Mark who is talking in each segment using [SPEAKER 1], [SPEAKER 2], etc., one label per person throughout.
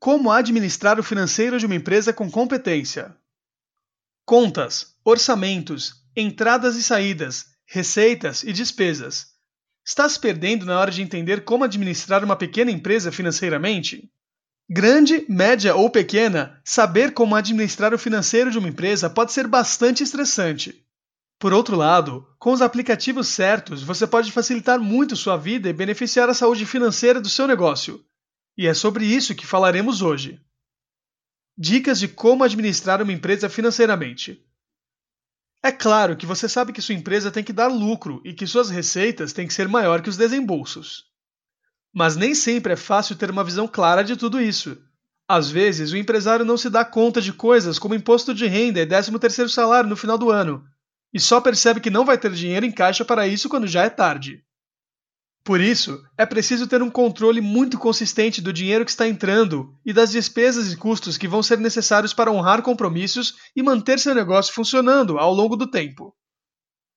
[SPEAKER 1] Como administrar o financeiro de uma empresa com competência? Contas, orçamentos, entradas e saídas, receitas e despesas. Está se perdendo na hora de entender como administrar uma pequena empresa financeiramente? Grande, média ou pequena, saber como administrar o financeiro de uma empresa pode ser bastante estressante. Por outro lado, com os aplicativos certos, você pode facilitar muito sua vida e beneficiar a saúde financeira do seu negócio. E é sobre isso que falaremos hoje. Dicas de como administrar uma empresa financeiramente. É claro que você sabe que sua empresa tem que dar lucro e que suas receitas têm que ser maior que os desembolsos. Mas nem sempre é fácil ter uma visão clara de tudo isso. Às vezes, o empresário não se dá conta de coisas como imposto de renda e 13º salário no final do ano, e só percebe que não vai ter dinheiro em caixa para isso quando já é tarde. Por isso, é preciso ter um controle muito consistente do dinheiro que está entrando e das despesas e custos que vão ser necessários para honrar compromissos e manter seu negócio funcionando ao longo do tempo.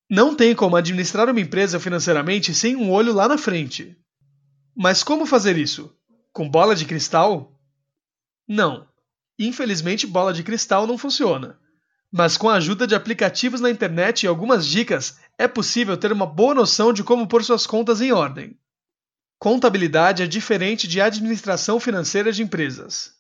[SPEAKER 1] Não tem como administrar uma empresa financeiramente sem um olho lá na frente. Mas como fazer isso? Com bola de cristal? Não. Infelizmente, bola de cristal não funciona. Mas com a ajuda de aplicativos na internet e algumas dicas, é possível ter uma boa noção de como pôr suas contas em ordem. Contabilidade é diferente de administração financeira de empresas.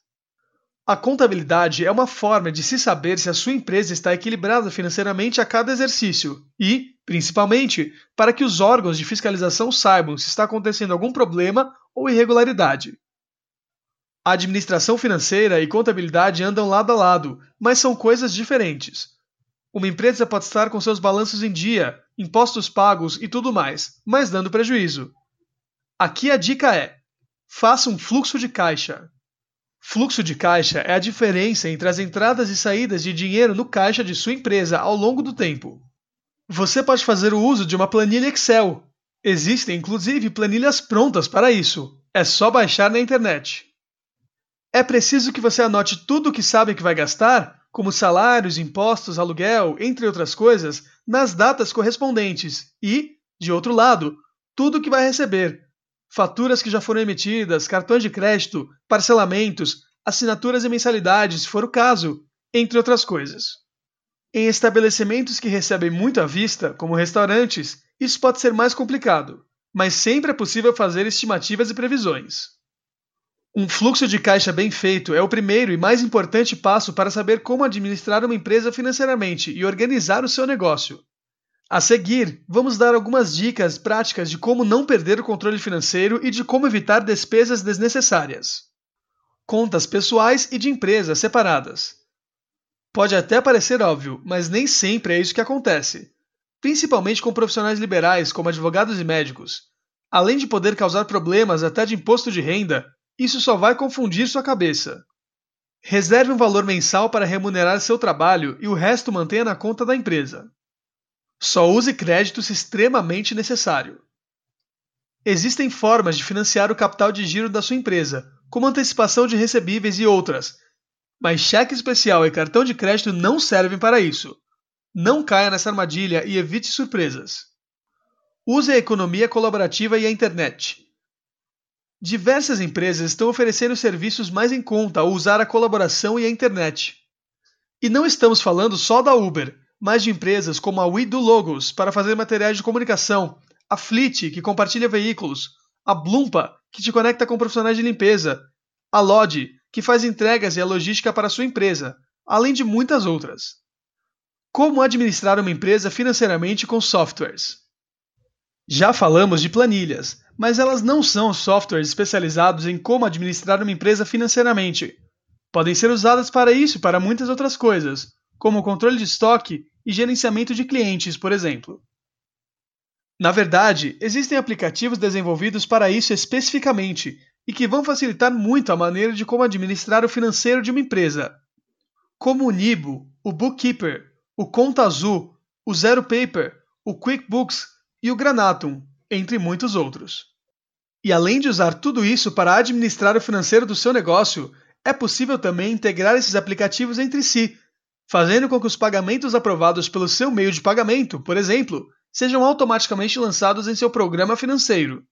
[SPEAKER 1] A contabilidade é uma forma de se saber se a sua empresa está equilibrada financeiramente a cada exercício e, principalmente, para que os órgãos de fiscalização saibam se está acontecendo algum problema ou irregularidade. A administração financeira e contabilidade andam lado a lado, mas são coisas diferentes. Uma empresa pode estar com seus balanços em dia, impostos pagos e tudo mais, mas dando prejuízo. Aqui a dica é: faça um fluxo de caixa. Fluxo de caixa é a diferença entre as entradas e saídas de dinheiro no caixa de sua empresa ao longo do tempo. Você pode fazer o uso de uma planilha Excel. Existem inclusive planilhas prontas para isso. É só baixar na internet. É preciso que você anote tudo o que sabe que vai gastar, como salários, impostos, aluguel, entre outras coisas, nas datas correspondentes e, de outro lado, tudo o que vai receber. Faturas que já foram emitidas, cartões de crédito, parcelamentos, assinaturas e mensalidades, se for o caso, entre outras coisas. Em estabelecimentos que recebem muito à vista, como restaurantes, isso pode ser mais complicado, mas sempre é possível fazer estimativas e previsões. Um fluxo de caixa bem feito é o primeiro e mais importante passo para saber como administrar uma empresa financeiramente e organizar o seu negócio. A seguir, vamos dar algumas dicas práticas de como não perder o controle financeiro e de como evitar despesas desnecessárias. Contas pessoais e de empresas separadas. Pode até parecer óbvio, mas nem sempre é isso que acontece, principalmente com profissionais liberais como advogados e médicos. Além de poder causar problemas até de imposto de renda, isso só vai confundir sua cabeça. Reserve um valor mensal para remunerar seu trabalho e o resto mantenha na conta da empresa. Só use crédito se extremamente necessário. Existem formas de financiar o capital de giro da sua empresa, como antecipação de recebíveis e outras, mas cheque especial e cartão de crédito não servem para isso. Não caia nessa armadilha e evite surpresas. Use a economia colaborativa e a internet. Diversas empresas estão oferecendo serviços mais em conta ao usar a colaboração e a internet. E não estamos falando só da Uber, mas de empresas como a We Do Logos para fazer materiais de comunicação, a Fleet, que compartilha veículos, a Blumpa, que te conecta com profissionais de limpeza, a Lodge, que faz entregas e a logística para sua empresa, além de muitas outras. Como administrar uma empresa financeiramente com softwares? Já falamos de planilhas, mas elas não são softwares especializados em como administrar uma empresa financeiramente. Podem ser usadas para isso e para muitas outras coisas, como controle de estoque e gerenciamento de clientes, por exemplo. Na verdade, existem aplicativos desenvolvidos para isso especificamente e que vão facilitar muito a maneira de como administrar o financeiro de uma empresa, como o Nibo, o Bookkeeper, o Conta Azul, o Zero Paper, o QuickBooks e o Granatum, entre muitos outros. E além de usar tudo isso para administrar o financeiro do seu negócio, é possível também integrar esses aplicativos entre si, fazendo com que os pagamentos aprovados pelo seu meio de pagamento, por exemplo, sejam automaticamente lançados em seu programa financeiro.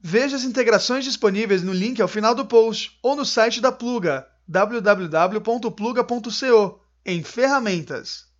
[SPEAKER 1] Veja as integrações disponíveis no link ao final do post ou no site da Pluga www.pluga.co em ferramentas.